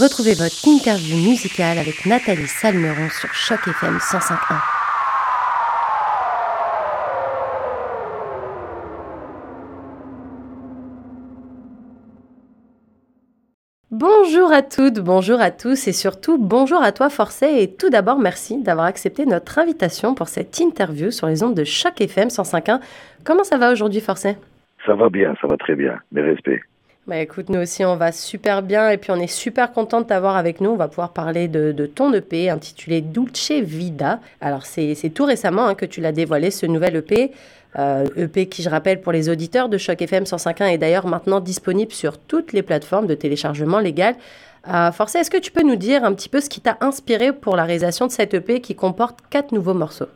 Retrouvez votre interview musicale avec Nathalie Salmeron sur Choc FM 105.1. Bonjour à toutes, bonjour à tous et surtout bonjour à toi Forcé et tout d'abord merci d'avoir accepté notre invitation pour cette interview sur les ondes de Choc FM 105.1. Comment ça va aujourd'hui Forcé? Ça va bien, ça va très bien, mes respects. Bah écoute, nous aussi on va super bien et puis on est super content de t'avoir avec nous. On va pouvoir parler de, ton EP intitulé Dulce Vida. Alors c'est tout récemment hein, que tu l'as dévoilé ce nouvel EP. Euh, EP qui, je rappelle, pour les auditeurs de Choc FM 105.1 est d'ailleurs maintenant disponible sur toutes les plateformes de téléchargement légal. Euh, Forcé, est-ce que tu peux nous dire un petit peu ce qui t'a inspiré pour la réalisation de cet EP qui comporte quatre nouveaux morceaux?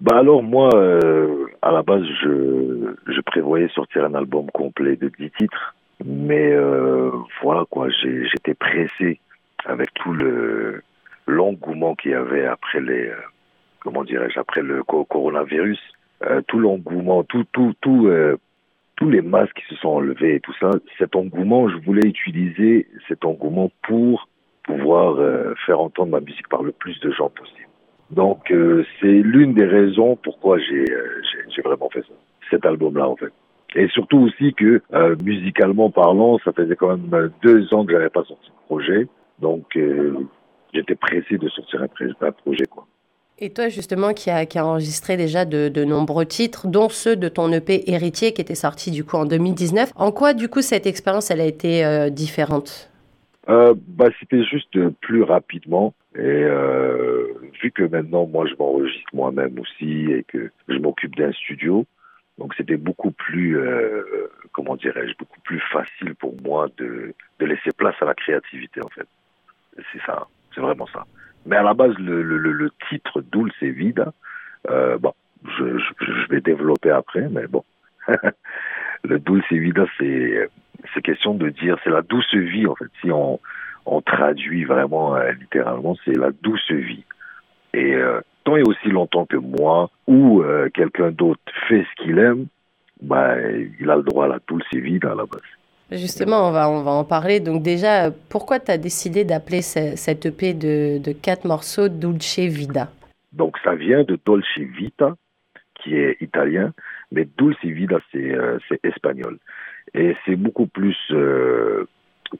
Bah alors moi, euh, à la base, je, je prévoyais sortir un album complet de 10 titres. Mais euh, voilà quoi, j'étais pressé avec tout le l'engouement qu'il y avait après les euh, comment dirais-je après le coronavirus, euh, tout l'engouement, tout tout tout euh, tous les masques qui se sont enlevés et tout ça, cet engouement, je voulais utiliser cet engouement pour pouvoir euh, faire entendre ma musique par le plus de gens possible. Donc c'est l'une des raisons pourquoi j'ai j'ai vraiment fait ça, cet album-là en fait. Et surtout aussi que, euh, musicalement parlant, ça faisait quand même deux ans que j'avais pas sorti de projet. Donc, euh, j'étais pressé de sortir un, projet, quoi. Et toi, justement, qui a, qui a enregistré déjà de, de, nombreux titres, dont ceux de ton EP Héritier, qui était sorti, du coup, en 2019. En quoi, du coup, cette expérience, elle a été euh, différente? Bah, C'était juste plus rapidement. Et vu que maintenant, moi, je m'enregistre moi-même aussi et que je m'occupe d'un studio, donc c'était beaucoup plus, euh, comment dirais-je, beaucoup plus facile pour moi de, de laisser place à la créativité en fait. C'est ça, c'est vraiment ça. Mais à la base, le, le, le titre Dulce Vida, euh, bon, je, je, je, vais développer après, mais bon. le Dulce Vida, c'est c'est question de dire, c'est la douce vie en fait. Si on, on traduit vraiment euh, littéralement, c'est la douce vie. Et euh, tant et aussi longtemps que moi ou euh, quelqu'un d'autre fait ce qu'il aime, bah, il a le droit à la dulce vida à la base. Justement, on va, on va en parler. Donc déjà, pourquoi tu as décidé d'appeler cette EP de, de quatre morceaux Dulce Vida Donc ça vient de Dolce Vita, qui est italien, mais Dulce Vida, c'est euh, espagnol. Et c'est beaucoup plus euh,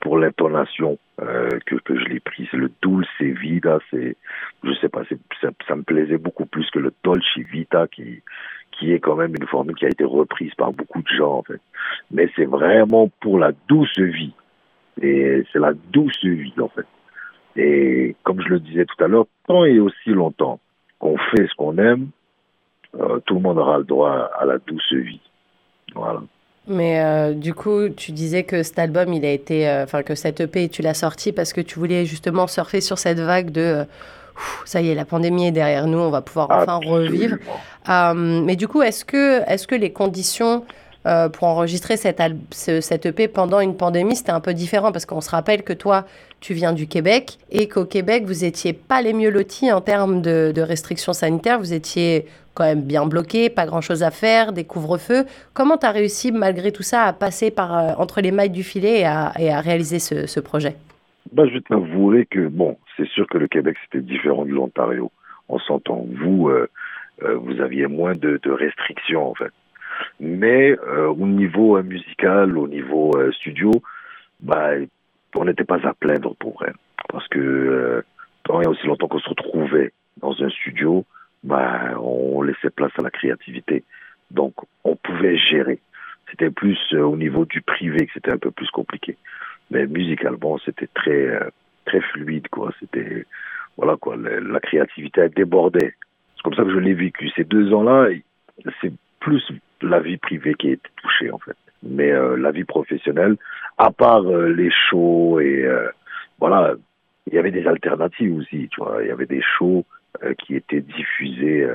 pour l'intonation euh, que, je l'ai pris. C'est le Dulce Vida, c'est, je sais pas, ça, ça me plaisait beaucoup plus que le Dolce Vita qui, qui est quand même une formule qui a été reprise par beaucoup de gens en fait. Mais c'est vraiment pour la douce vie. Et c'est la douce vie en fait. Et comme je le disais tout à l'heure, tant et aussi longtemps qu'on fait ce qu'on aime, euh, tout le monde aura le droit à la douce vie. Voilà. Mais euh, du coup, tu disais que cet album, il a été, enfin euh, que cette EP, tu l'as sorti parce que tu voulais justement surfer sur cette vague de, euh, ça y est, la pandémie est derrière nous, on va pouvoir enfin Absolument. revivre. mais du coup, est-ce que, est-ce que les conditions euh, pour enregistrer cette, ce, cette EP pendant une pandémie, c'était un peu différent parce qu'on se rappelle que toi, tu viens du Québec et qu'au Québec, vous étiez pas les mieux lotis en termes de, restrictions sanitaires. Vous étiez quand même bien bloqué, pas grand-chose à faire, des couvre-feux. Comment tu as réussi, malgré tout ça, à passer par, euh, entre les mailles du filet et à, réaliser ce, ce projet? Bah, Je vais t'avouer que, bon, c'est sûr que le Québec, c'était différent de l'Ontario. On s'entend. Vous, euh, euh, vous aviez moins de restrictions, en fait mais euh, au niveau euh, musical, au niveau euh, studio, bah, on n'était pas à plaindre pour vrai. Parce que euh, tant et aussi longtemps qu'on se retrouvait dans un studio, bah, on laissait place à la créativité. Donc, on pouvait gérer. C'était plus au niveau du privé que c'était un peu plus compliqué. Mais musicalement, c'était très, très fluide, quoi. C'était, voilà, quoi. La, la créativité, elle débordait. C'est comme ça que je l'ai vécu. Ces deux ans-là, c'est plus la vie privée qui a été touchée en fait. Mais euh, la vie professionnelle, à part euh, les shows et euh, voilà, il y avait des alternatives aussi, tu vois. Il y avait des shows qui étaient diffusés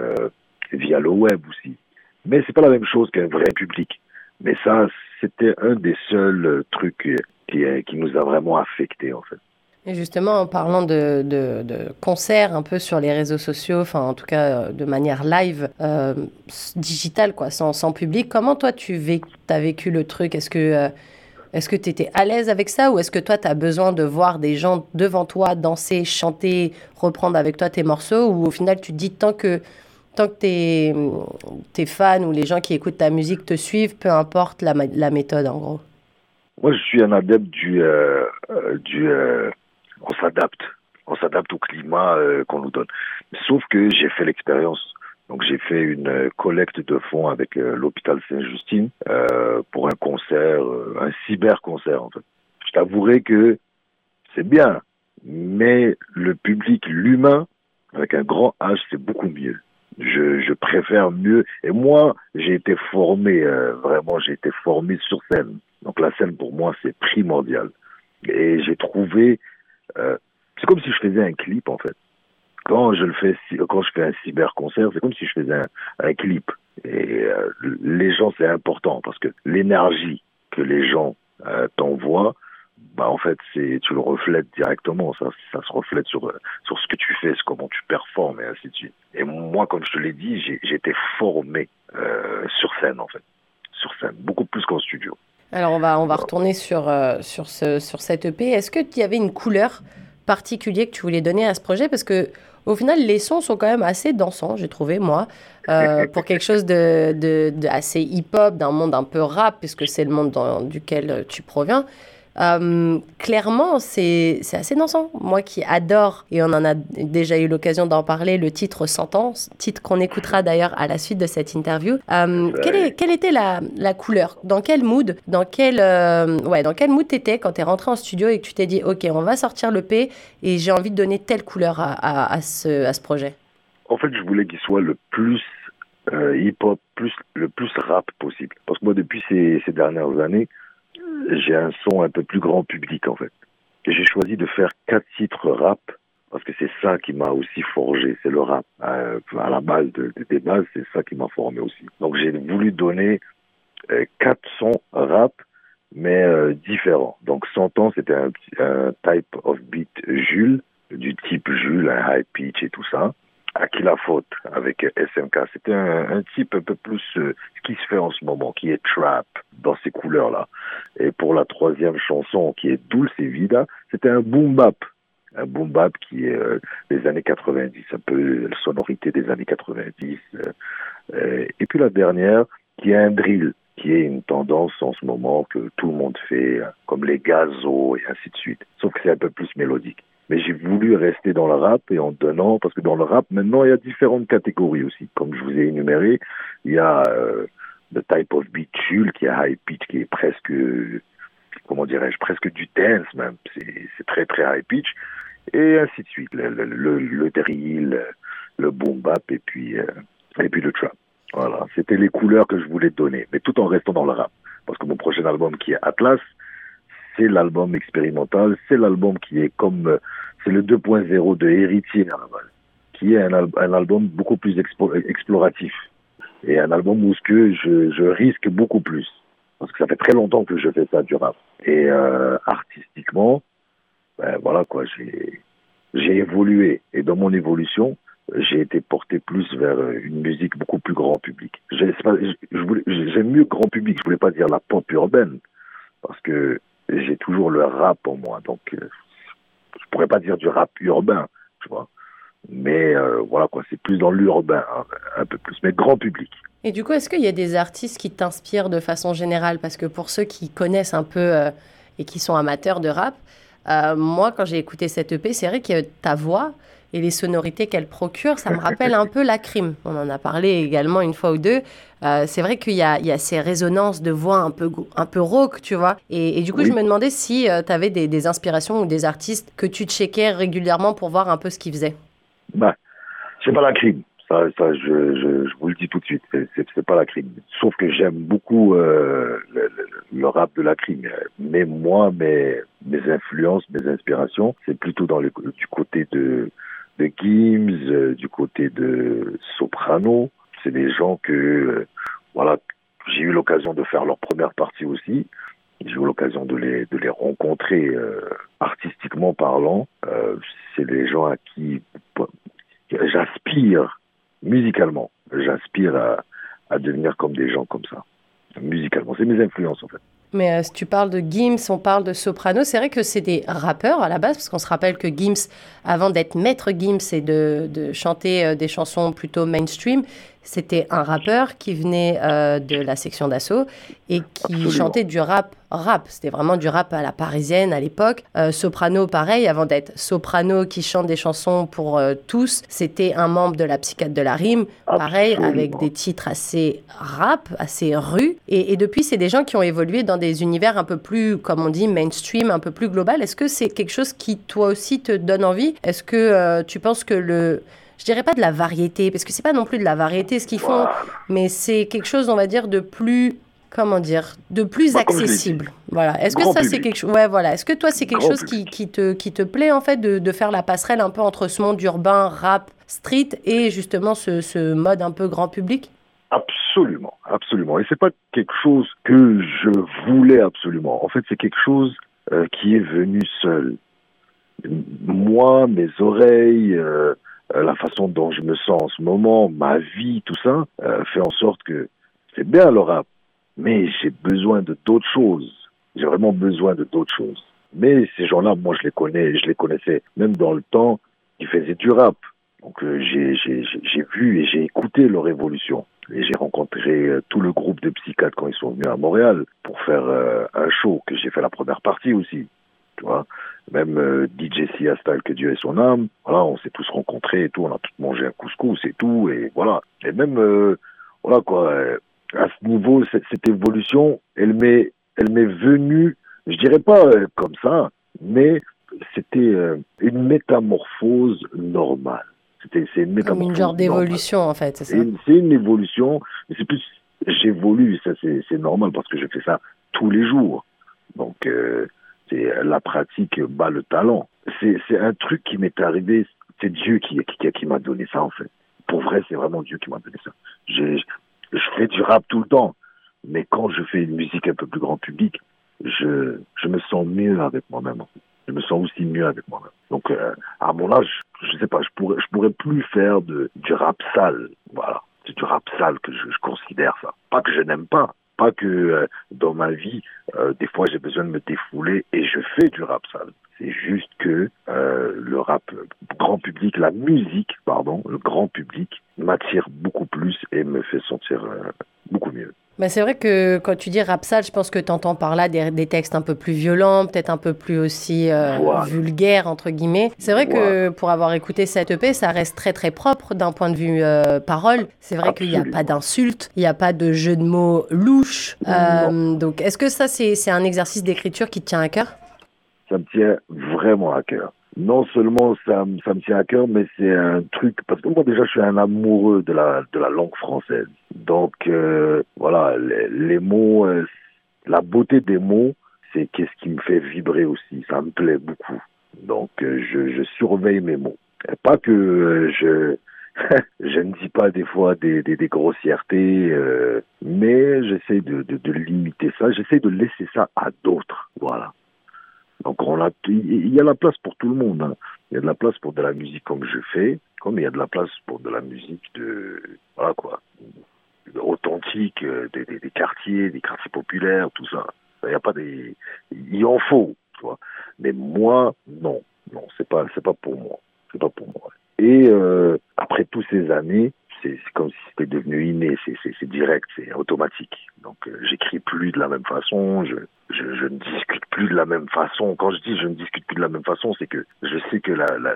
via le web aussi. Mais c'est pas la même chose qu'un vrai public. Mais ça, c'était un des seuls trucs qui, qui nous a vraiment affectés en fait. Justement, en parlant de, de, concerts un peu sur les réseaux sociaux, enfin en tout cas de manière live, euh, digitale, quoi, sans, sans, public, comment toi tu as vécu le truc? Est-ce que, euh, que tu étais à l'aise avec ça? Ou est-ce que toi, tu as besoin de voir des gens devant toi danser, chanter, reprendre avec toi tes morceaux? Ou au final, tu te dis tant que, tant que tes, tes fans ou les gens qui écoutent ta musique te suivent, peu importe la, la méthode en gros. Moi, je suis un adepte du. Euh, euh, du euh, on s'adapte. On s'adapte au climat qu'on nous donne. Sauf que j'ai fait l'expérience donc j'ai fait une collecte de fonds avec euh, l'hôpital Saint-Justine euh, pour un concert, euh, un cyber-concert en fait. Je t'avouerai que c'est bien, mais le public, l'humain, avec un grand H, c'est beaucoup mieux. Je, je, préfère mieux. Et moi, j'ai été formé, vraiment, j'ai été formé sur scène. Donc la scène, pour moi, c'est primordial. Et j'ai trouvé... c'est comme si je faisais un clip, en fait quand je le fais, quand je fais un cyber concert, c'est comme si je faisais un, un clip. Et euh, les gens, c'est important parce que l'énergie que les gens euh, t'envoient, bah en fait, c'est tu le reflètes directement. Ça, ça se reflète sur sur ce que tu fais, comment tu performes et ainsi de suite. Et moi, comme je te l'ai dit, j'ai été formé euh, sur scène en fait, sur scène, beaucoup plus qu'en studio. Alors on va on va retourner sur euh, sur ce sur cette EP. Est-ce tu y avait une couleur particulière que tu voulais donner à ce projet? Parce que au final, les sons sont quand même assez dansants, j'ai trouvé, moi, euh, pour quelque chose de, de, de assez hip-hop, d'un monde un peu rap, puisque c'est le monde dans, duquel tu proviens. Euh, clairement, c'est assez dansant. Moi qui adore, et on en a déjà eu l'occasion d'en parler, le titre Sentence, titre qu'on écoutera d'ailleurs à la suite de cette interview. Euh, quelle, est, quelle, était la, la, couleur? Dans quel mood? Dans quel, euh, ouais, dans quel mood t'étais quand t'es rentré en studio et que tu t'es dit, OK, on va sortir le P et j'ai envie de donner telle couleur à, à, à, ce, à ce projet? En fait, je voulais qu'il soit le plus hip-hop, plus, le plus rap possible. Parce que moi, depuis ces, ces dernières années, j'ai un son un peu plus grand public en fait. J'ai choisi de faire quatre titres rap parce que c'est ça qui m'a aussi forgé, c'est le rap. Euh, à la base de, des bases, c'est ça qui m'a formé aussi. Donc j'ai voulu donner euh, quatre sons rap, mais euh, différents. Donc 100 ans, c'était un, un type of beat Jules, du type Jules, un high pitch et tout ça à qui la faute avec SMK. C'était un, type un peu plus euh, ce qui se fait en ce moment, qui est trap dans ces couleurs-là. Et pour la troisième chanson, qui est Dulce et Vida, c'était un boom bap. Un boom bap qui est euh, des années 90, un peu la sonorité des années 90. Euh, et puis la dernière, qui est un drill, qui est une tendance en ce moment que tout le monde fait, comme les gazos et ainsi de suite. Sauf que c'est un peu plus mélodique mais j'ai voulu rester dans le rap et en donnant, parce que dans le rap, maintenant, il y a différentes catégories aussi. Comme je vous ai énuméré, il y a euh, le type of beat chill, qui est high pitch, qui est presque, comment dirais-je, presque du dance même. C'est très, très high pitch. Et ainsi de suite. Le, le, le drill, le boom bap et puis, euh, et puis le trap. Voilà. C'était les couleurs que je voulais donner, mais tout en restant dans le rap. Parce que mon prochain album, qui est Atlas, c'est l'album expérimental, c'est l'album qui est comme, euh, c'est le 2.0 de Héritier qui est un, album beaucoup plus exploratif et un album où je, risque beaucoup plus parce que ça fait très longtemps que je fais ça du rap et euh, artistiquement, ben voilà quoi, j'ai j'ai évolué et dans mon évolution, j'ai été porté plus vers une musique beaucoup plus grand public. J'aime mieux grand public, je voulais pas dire la pop urbaine parce que j'ai toujours le rap en moi. Donc, euh, je pourrais pas dire du rap urbain, tu vois. Mais euh, voilà quoi, c'est plus dans l'urbain, hein, un peu plus, mais grand public. Et du coup, est-ce qu'il y a des artistes qui t'inspirent de façon générale? Parce que pour ceux qui connaissent un peu euh, et qui sont amateurs de rap, moi, quand j'ai écouté cette EP, c'est vrai que ta voix, et les sonorités qu'elle procure, ça me rappelle un peu la crime. On en a parlé également une fois ou deux. Euh, c'est vrai qu'il y, y a, ces résonances de voix un peu, un peu rauque, tu vois. Et, du coup, je me demandais si euh, tu avais des, des, inspirations ou des artistes que tu checkais régulièrement pour voir un peu ce qu'ils faisaient. Bah, c'est pas la crime. Ça, ça je, je, je, vous le dis tout de suite, c'est pas la crime. Sauf que j'aime beaucoup euh, le, le, rap de la crime. Mais moi, mes, mes influences, mes inspirations, c'est plutôt dans le, du côté de de Gims, euh, du côté de Soprano. C'est des gens que, euh, voilà, j'ai eu l'occasion de faire leur première partie aussi. J'ai eu l'occasion de les, de les rencontrer euh, artistiquement parlant. c'est des gens à qui j'aspire musicalement. J'aspire à, à devenir comme des gens comme ça. Musicalement. C'est mes influences en fait. Mais si tu parles de Gims, on parle de Soprano, c'est vrai que c'est des rappeurs à la base, parce qu'on se rappelle que Gims, avant d'être maître Gims et de, de chanter des chansons plutôt mainstream, c'était un rappeur qui venait euh, de la section d'assaut et qui chantait du rap rap. C'était vraiment du rap à la parisienne à l'époque. Euh, soprano, pareil, avant d'être soprano qui chante des chansons pour euh, tous, c'était un membre de la psychiatre de la rime, pareil, avec des titres assez rap, assez rue. Et, et depuis, c'est des gens qui ont évolué dans des univers un peu plus, comme on dit, mainstream, un peu plus global. Est-ce que c'est quelque chose qui, toi aussi, te donne envie? Est-ce que tu penses que le je dirais pas de la variété, parce que c'est pas non plus de la variété ce qu'ils font, mais c'est quelque chose, on va dire, de plus, comment dire, de plus bah, accessible. Voilà. Est-ce que ça, c'est quelque chose, ouais, voilà. Est-ce que toi, c'est quelque chose qui, qui, te, qui te plaît, en fait, de, de, faire la passerelle un peu entre ce monde urbain, rap, street, et justement ce, ce mode un peu grand public? Absolument, absolument. Et c'est pas quelque chose que je voulais absolument. En fait, c'est quelque chose euh, qui est venu seul. Moi, mes oreilles, euh, euh, la façon dont je me sens en ce moment, ma vie, tout ça, euh, fait en sorte que c'est bien le rap, mais j'ai besoin de d'autres choses. J'ai vraiment besoin de d'autres choses. Mais ces gens-là, moi, je les connais, je les connaissais même dans le temps qu'ils faisaient du rap. Donc euh, j'ai vu et j'ai écouté leur évolution. Et j'ai rencontré tout le groupe de psychiatres quand ils sont venus à Montréal pour faire un show que j'ai fait la première partie aussi tu vois. Même euh, DJ Sia Style, que Dieu ait son âme, voilà, on s'est tous rencontrés et tout, on a tous mangé un couscous et tout, et voilà. Et même, euh, voilà quoi, euh, à ce niveau, cette, cette évolution, elle m'est, elle m'est venue, je dirais pas euh, comme ça, mais c'était une métamorphose normale. C'était, c'est une métamorphose. Comme une genre d'évolution, en fait, c'est ça? C'est une, évolution, mais c'est plus, j'évolue, ça c'est, c'est normal parce que je fais ça tous les jours. Donc, euh, c'est la pratique bat le talent. C'est un truc qui m'est arrivé, c'est Dieu qui, qui, m'a donné ça en fait. Pour vrai, c'est vraiment Dieu qui m'a donné ça. Je, je fais du rap tout le temps, mais quand je fais une musique un peu plus grand public, je, je me sens mieux avec moi-même. Je me sens aussi mieux avec moi-même. Donc, euh, à mon âge, je sais pas, je pourrais, je pourrais plus faire de, du rap sale. Voilà. C'est du rap sale que je, je considère ça. Pas que je n'aime pas, pas que euh, dans ma vie, euh, des fois j'ai besoin de me défouler et je fais du rap sale. C'est juste que euh, le rap grand public, la musique, pardon, le grand public m'attire beaucoup plus et me fait sentir beaucoup mieux. Bah, c'est vrai que quand tu dis rap sale, je pense que tu entends par là des, des, textes un peu plus violents, peut-être un peu plus aussi euh, vulgaires, entre guillemets. C'est vrai que pour avoir écouté cette EP, ça reste très très propre d'un point de vue euh, parole. C'est vrai qu'il n'y a pas d'insultes, il n'y a pas de jeu de mots louches. Euh, donc est-ce que ça, c'est un exercice d'écriture qui te tient à cœur? Ça me tient vraiment à cœur non seulement ça, me tient à cœur, mais c'est un truc parce que moi déjà je suis un amoureux de la de la langue française. Donc euh, voilà, les, mots, euh, la beauté des mots, c'est qu'est-ce qui me fait vibrer aussi. Ça me plaît beaucoup. Donc euh, je, surveille mes mots. Pas que je je ne dis pas des fois des, grossièretés, mais j'essaie de, de, de limiter ça. J'essaie de laisser ça à d'autres. Voilà. Donc on a, il y a la place pour tout le monde. Hein. Il y a de la place pour de la musique comme je fais, comme il y a de la place pour de la musique de, voilà quoi, authentique, euh, des, des, quartiers, des quartiers populaires, tout ça. Il y a pas des, il en faut, tu vois. Mais moi, non, non, c'est pas, c'est pas pour moi, c'est pas pour moi. Et euh, après toutes ces années, c'est comme si c'était devenu inné, c'est direct, c'est automatique. Donc euh, j'écris plus de la même façon, je, je, ne discute plus de la même façon. Quand je dis je ne discute plus de la même façon, c'est que je sais que la, la,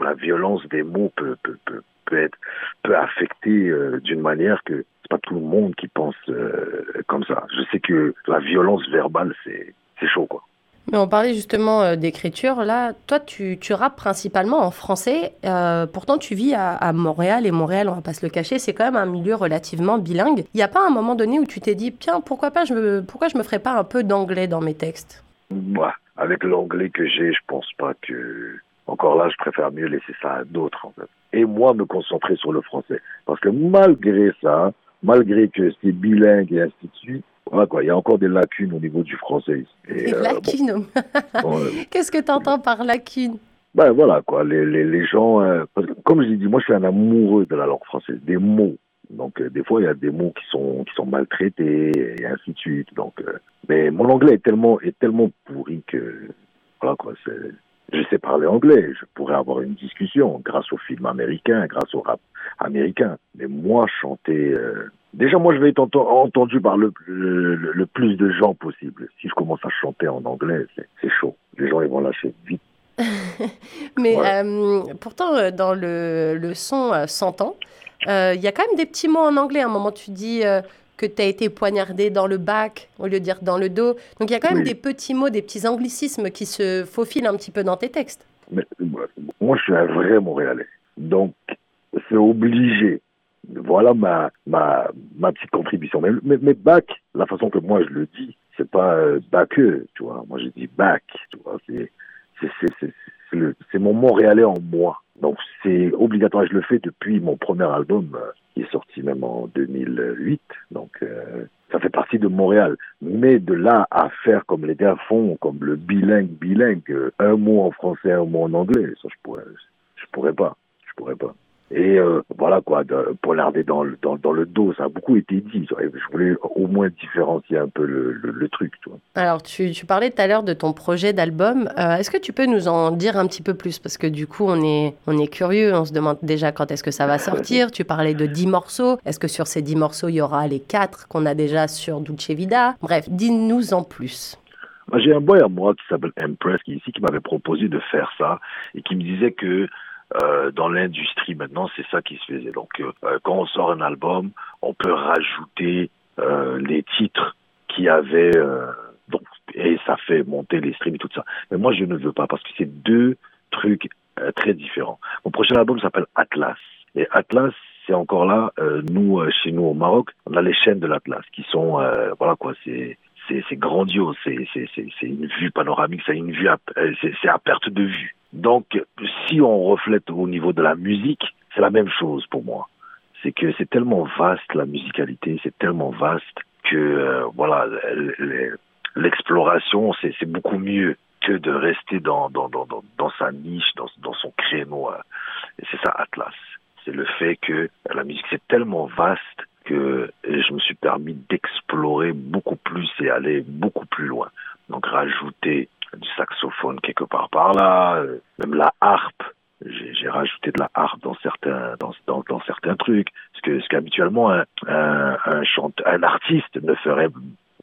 la violence des mots peut, peut, peut, peut être peut affecter euh, d'une manière que c'est pas tout le monde qui pense euh, comme ça. Je sais que la violence verbale c'est c'est chaud quoi. Mais on parlait justement euh, d'écriture. Là, toi, tu, tu rappes principalement en français. Euh, pourtant, tu vis à, Montréal. Et Montréal, on va pas se le cacher, c'est quand même un milieu relativement bilingue. Il n'y a pas un moment donné où tu t'es dit, tiens, pourquoi, pas je me, pourquoi je me ferais pas un peu d'anglais dans mes textes? Moi, avec l'anglais que j'ai, je pense pas que... Encore là, je préfère mieux laisser ça à d'autres, en fait. Et moi, me concentrer sur le français. Parce que malgré ça, malgré que c'est bilingue et ainsi de suite, voilà quoi, il y a encore des lacunes au niveau du français. Et, des euh, lacunes bon. Qu'est-ce que tu entends par lacunes? Ben voilà quoi, les, les, les gens, euh, parce que, comme je l'ai dit, moi je suis un amoureux de la langue française, des mots. Donc des fois il y a des mots qui sont qui sont maltraités et ainsi de suite. Donc mais mon anglais est tellement est tellement pourri que voilà quoi, c'est je sais parler anglais, je pourrais avoir une discussion grâce au film américain, grâce au rap américain. Mais moi, chanter... Euh, déjà, moi, je vais être entendu par le, le, plus de gens possible. Si je commence à chanter en anglais, c'est chaud. Les gens, ils vont lâcher vite. Mais euh, pourtant, euh, dans le, le son 100 ans, il y a quand même des petits mots en anglais. À un moment, tu dis que tu as été poignardé dans le bac au lieu de dire dans le dos. Donc il y a quand même des petits mots, des petits anglicismes qui se faufilent un petit peu dans tes textes. Mais, moi, je suis un vrai Montréalais. Donc, c'est obligé. Voilà ma, ma, ma petite contribution. Mais, mais, bac, la façon que moi je le dis, c'est pas euh, tu vois. Moi, je dis bac, tu vois. C'est mon Montréalais en moi. Donc, c'est obligatoire. Je le fais depuis mon premier album. Euh, qui est sorti même en 2008. Donc, euh, ça fait partie de Montréal. Mais de là à faire comme les gars font, comme le bilingue, bilingue, euh, un mot en français, un mot en anglais, ça, je pourrais, je pourrais pas. Je pourrais pas. Et euh, voilà quoi, de, pollarder dans le, dans, dans, le dos, ça a beaucoup été dit. Je voulais au moins différencier un peu le, le, truc. Alors, tu, tu, parlais tout à l'heure de ton projet d'album. Euh, est-ce que tu peux nous en dire un petit peu plus? Parce que du coup, on est, on est curieux, on se demande déjà quand est-ce que ça va sortir. tu parlais de 10 morceaux. Est-ce que sur ces 10 morceaux, il y aura les 4 qu'on a déjà sur Dulce Vida Bref, dis-nous en plus. J'ai un boy à moi qui s'appelle Empress qui ici qui m'avait proposé de faire ça et qui me disait que euh, dans l'industrie maintenant, c'est ça qui se faisait. Donc, euh, euh, quand on sort un album, on peut rajouter euh, les titres qui avaient donc et ça fait monter les streams et tout ça. Mais moi, je ne veux pas parce que c'est deux trucs très différents. Mon prochain album s'appelle Atlas et Atlas, c'est encore là. nous, chez nous au Maroc, on a les chaînes de l'Atlas qui sont voilà quoi, c'est c'est grandiose, c'est une vue panoramique, c'est une vue, c'est à perte de vue. Donc, si on reflète au niveau de la musique, c'est la même chose pour moi. C'est que c'est tellement vaste la musicalité, c'est tellement vaste que euh, voilà, l'exploration c'est beaucoup mieux que de rester dans sa niche, dans, son créneau. Hein. C'est ça Atlas. C'est le fait que la musique c'est tellement vaste que je me suis permis d'explorer beaucoup plus et aller beaucoup plus loin. Donc rajouter du saxophone quelque part par là, euh, même la harpe. J'ai rajouté de la harpe dans certains dans, dans, dans certains trucs, ce que ce qu'habituellement un un, un, chanteur, un artiste ne ferait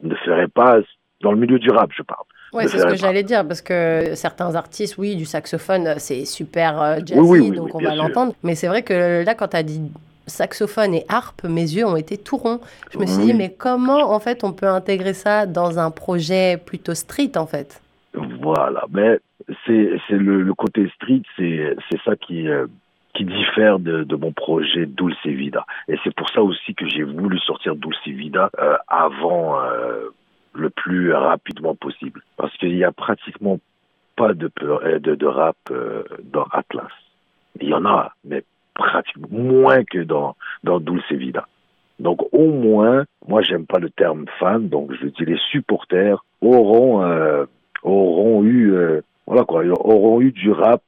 ne ferait pas dans le milieu du rap, je parle. Oui, c'est ce que j'allais dire, parce que certains artistes, oui, du saxophone, c'est super euh, jazzy, donc on va l'entendre. Mais c'est vrai que là, quand tu as dit saxophone et harpe, mes yeux ont été tout ronds. Je me suis dit, mais comment, en fait, on peut intégrer ça dans un projet plutôt street, en fait? Voilà, mais c'est le, le, côté street, c'est ça qui euh, qui diffère de, mon projet Dulce Vida. Et c'est pour ça aussi que j'ai voulu sortir Dulce Vida euh, avant euh, le plus rapidement possible, parce qu'il y a pratiquement pas de de, de rap dans Atlas. Il y en a, mais pratiquement moins que dans dans Dulce Vida. Donc au moins, moi j'aime pas le terme fan, donc je dis les supporters auront auront eu, euh, voilà quoi, auront eu du rap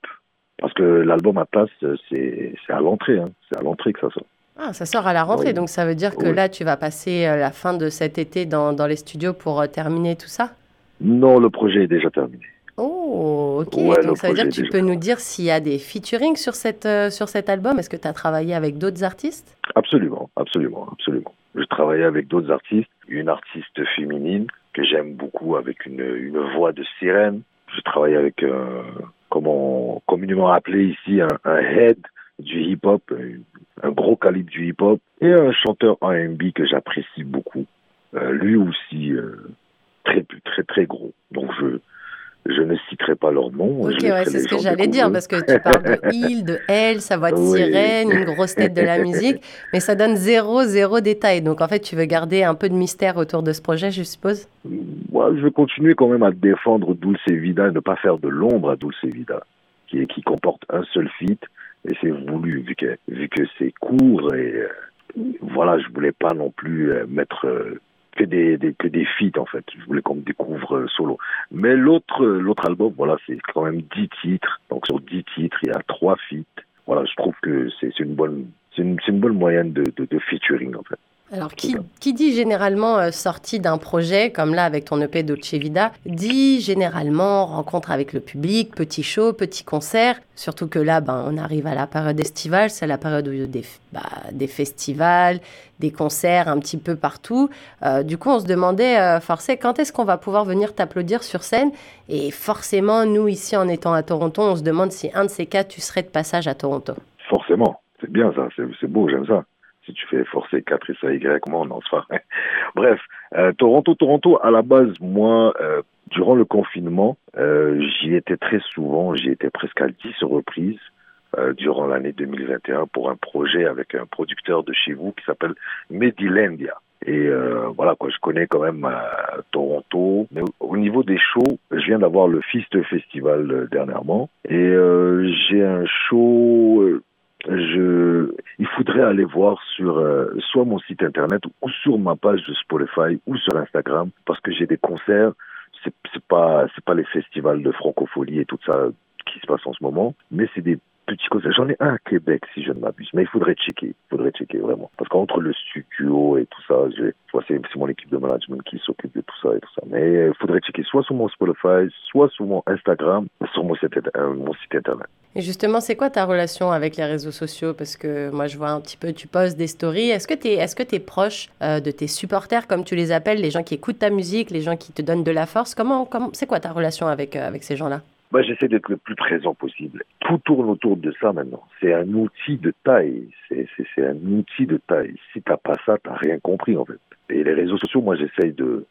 parce que l'album à place, c'est à l'entrée, hein. c'est à l'entrée que ça sort. Ah, ça sort à la rentrée, donc ça veut dire que là, tu vas passer euh, la fin de cet été dans, dans les studios pour euh, terminer tout ça? Non, le projet est déjà terminé. Oh, ok. donc ça veut dire que tu peux nous dire s'il y a des featuring sur, cette, sur cet album? Est-ce que tu as travaillé avec d'autres artistes? Absolument, absolument, absolument. Je travaillais avec d'autres artistes, une artiste féminine que j'aime beaucoup avec une, une voix de sirène. Je travaille avec, euh, comment communément appelé ici, un, un head du hip-hop, un, gros calibre du hip-hop, et un chanteur R&B que j'apprécie beaucoup. Euh, lui aussi, euh, très, très, très gros. Donc je, je ne citerai pas leur nom. Ok, ouais, c'est ce que j'allais dire, parce que tu parles de il, de elle, sa voix de sirène, une grosse tête de la musique, mais ça donne zéro, zéro détail. Donc en fait, tu veux garder un peu de mystère autour de ce projet, je suppose? Moi, je vais continuer quand même à défendre Dulce Vida et ne pas faire de l'ombre à Dulce Vida, qui, qui comporte un seul feat, et c'est voulu, vu que, vu que c'est court, et euh, voilà, je voulais pas non plus euh, mettre... Euh, que des, que des feats en fait. Je voulais qu'on me découvre euh, solo. Mais l'autre l'autre album, voilà, c'est quand même 10 titres. Donc sur 10 titres, il y a 3 feats. Voilà, je trouve que c'est une bonne c'est une, une, bonne moyenne de, de, de featuring en fait. Alors, qui, qui, dit généralement euh, sortie d'un projet, comme là avec ton EP Dolce Vida, dit généralement rencontre avec le public, petit show, petit concert. Surtout que là, ben, on arrive à la période estivale, c'est la période des, bah, des festivals, des concerts un petit peu partout. Euh, du coup, on se demandait, euh, forcément, quand est-ce qu'on va pouvoir venir t'applaudir sur scène? Et forcément, nous, ici, en étant à Toronto, on se demande si un de ces cas, tu serais de passage à Toronto. Forcément, c'est bien ça, c'est beau, j'aime ça si tu fais forcer 4 et ça Y, comment on en se fera Bref, euh, Toronto, Toronto, à la base, moi, euh, durant le confinement, euh, j'y étais très souvent, j'y étais presque à 10 reprises durant l'année 2021 pour un projet avec un producteur de chez vous qui s'appelle Medilandia. Et voilà quoi, je connais quand même Toronto. Au niveau des shows, je viens d'avoir le Fist Festival dernièrement et j'ai un show je, il faudrait aller voir sur euh, soit mon site internet ou sur ma page de Spotify ou sur Instagram parce que j'ai des concerts. C'est, c'est pas, c'est pas les festivals de francophonie et tout ça qui se passe en ce moment, mais c'est des petits concerts. J'en ai un à Québec, si je ne m'abuse, mais il faudrait checker. Il faudrait checker vraiment. Parce qu'entre le studio et tout ça, j'ai, c'est, mon équipe de management qui s'occupe de tout ça et tout ça. Mais il faudrait checker soit sur mon Spotify, soit sur mon Instagram, sur mon site, euh, mon site internet. Et justement, c'est quoi ta relation avec les réseaux sociaux? Parce que moi, je vois un petit peu, tu postes des stories. Est-ce que tu es, est-ce que es proche euh, de tes supporters, comme tu les appelles, les gens qui écoutent ta musique, les gens qui te donnent de la force? Comment, comment c'est quoi ta relation avec, euh, avec ces gens-là? Bah, j'essaie d'être le plus présent possible. Tout tourne autour de ça maintenant. C'est un outil de taille. C'est, un outil de taille. Si t'as pas ça, t'as rien compris en fait. Et les réseaux sociaux, moi, j'essaye de,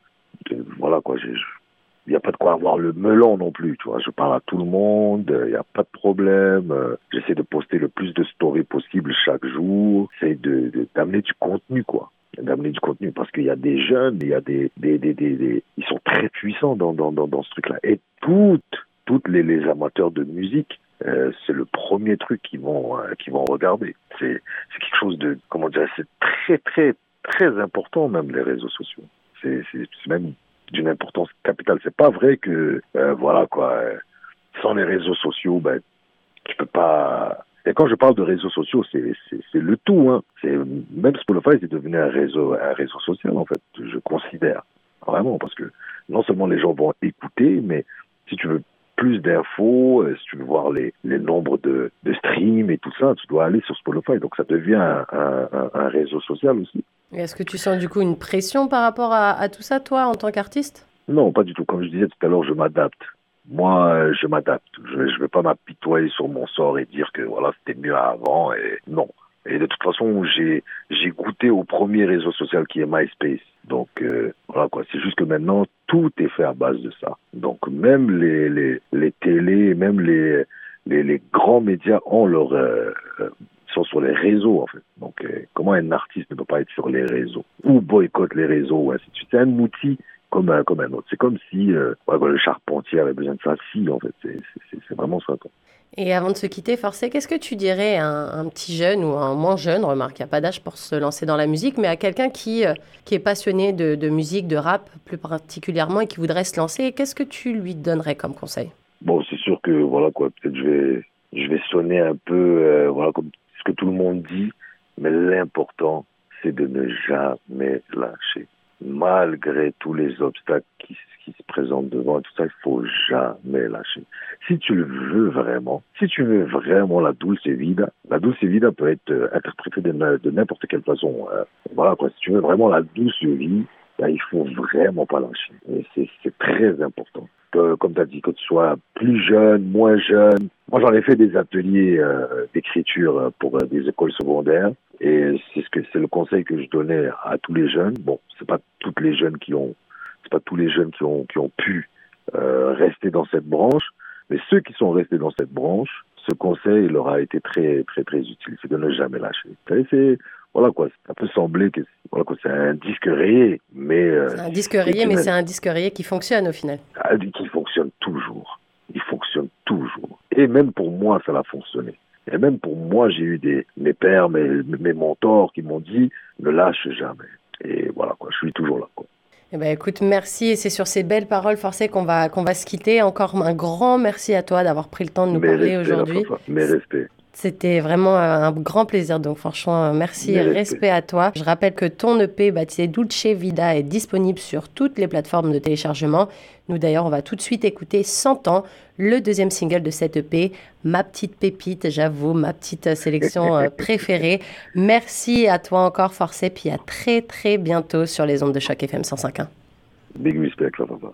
de voilà quoi. J'ai, il n'y a pas de quoi avoir le melon non plus, tu vois. Je parle à tout le monde, il n'y a pas de problème. J'essaie de poster le plus de stories possible chaque jour. De, de, d'amener du contenu, quoi. D'amener du contenu parce qu'il y a des jeunes, il y a des, des, des, des, des ils sont très puissants dans, dans, dans, dans ce truc-là. Et toutes, toutes les, les amateurs de musique, euh, c'est le premier truc qu'ils vont, euh, qu'ils vont regarder. C'est, c'est quelque chose de, comment dire, c'est très, très, très important même les réseaux sociaux. C'est, c'est, c'est même d'une importance capitale. C'est pas vrai que euh, voilà quoi, euh, sans les réseaux sociaux, ben tu peux pas. Et quand je parle de réseaux sociaux, c'est le tout. Hein. Même Spotify c'est devenu un réseau un réseau social en fait. Je considère vraiment parce que non seulement les gens vont écouter, mais si tu veux plus d'infos, euh, si tu veux voir les, les nombres de, de streams et tout ça, tu dois aller sur Spotify. Donc ça devient un réseau social aussi. Est-ce que tu sens du coup une pression par rapport à, tout ça, toi, en tant qu'artiste? Non, pas du tout. Comme je disais tout à l'heure, je m'adapte. Moi, je m'adapte. Je ne vais pas m'apitoyer sur mon sort et dire que voilà, c'était mieux avant. Et non. Et de toute façon, j'ai goûté au premier réseau social qui est MySpace. Donc euh, voilà quoi. C'est juste que maintenant tout est fait à base de ça. Donc même les les télés, même les grands médias ont leur euh, sont sur les réseaux en fait. Donc euh, comment un artiste ne peut pas être sur les réseaux ou boycotte les réseaux ou ainsi de suite. C'est un outil comme un, comme un autre. C'est comme si euh, le charpentier avait besoin de sa scie en fait. C'est vraiment ça. Quoi. Et avant de se quitter, Forcé, qu'est-ce que tu dirais à un, un, petit jeune ou un moins jeune, remarque, il n'y a pas d'âge pour se lancer dans la musique, mais à quelqu'un qui, euh, qui est passionné de, de, musique, de rap plus particulièrement et qui voudrait se lancer, qu'est-ce que tu lui donnerais comme conseil? Bon, c'est sûr que, voilà quoi, peut-être je vais, je vais sonner un peu, euh, voilà, comme ce que tout le monde dit, mais l'important, c'est de ne jamais lâcher. Malgré tous les obstacles qui, se présentent devant et tout ça, il faut jamais lâcher. Si tu le veux vraiment, si tu veux vraiment la douce vida, la douce vida peut être euh, interprétée de, de n'importe quelle façon. Euh, voilà quoi, si tu veux vraiment la douce vie, là, il faut vraiment pas lâcher. C'est très important. Que, comme tu as dit, que tu sois plus jeune, moins jeune. Moi, j'en ai fait des ateliers euh, d'écriture pour euh, des écoles secondaires. Et c'est ce que c'est le conseil que je donnais à tous les jeunes. Bon, c'est pas toutes les jeunes qui ont, c'est pas tous les jeunes qui ont qui ont pu euh, rester dans cette branche, mais ceux qui sont restés dans cette branche, ce conseil leur a été très très très utile, c'est de ne jamais lâcher. C'est voilà quoi, ça peut sembler que voilà quoi, c'est un disque rayé, mais euh, c'est un disque rayé, mais c'est un disque rayé qui fonctionne au final. Ah, qui fonctionne toujours, il fonctionne toujours. Et même pour moi, ça a fonctionné. Et même pour moi, j'ai eu des mes pères, mes mes mentors qui m'ont dit ne lâche jamais. Et voilà quoi, je suis toujours là quoi. Eh ben, écoute, merci. Et c'est sur ces belles paroles forcées qu'on va, qu'on va se quitter. Encore un grand merci à toi d'avoir pris le temps de nous mes parler aujourd'hui. Mes respects. C'était vraiment un grand plaisir. Donc, franchement, merci et respect à toi. Je rappelle que ton EP baptisé Dulce Vida est disponible sur toutes les plateformes de téléchargement. Nous, d'ailleurs, on va tout de suite écouter 100 ans, le deuxième single de cette EP, ma petite pépite, j'avoue, ma petite sélection euh, préférée. Merci à toi encore, Forcé, puis à très, très bientôt sur les ondes de Choc FM 105.1. Big respect, papa.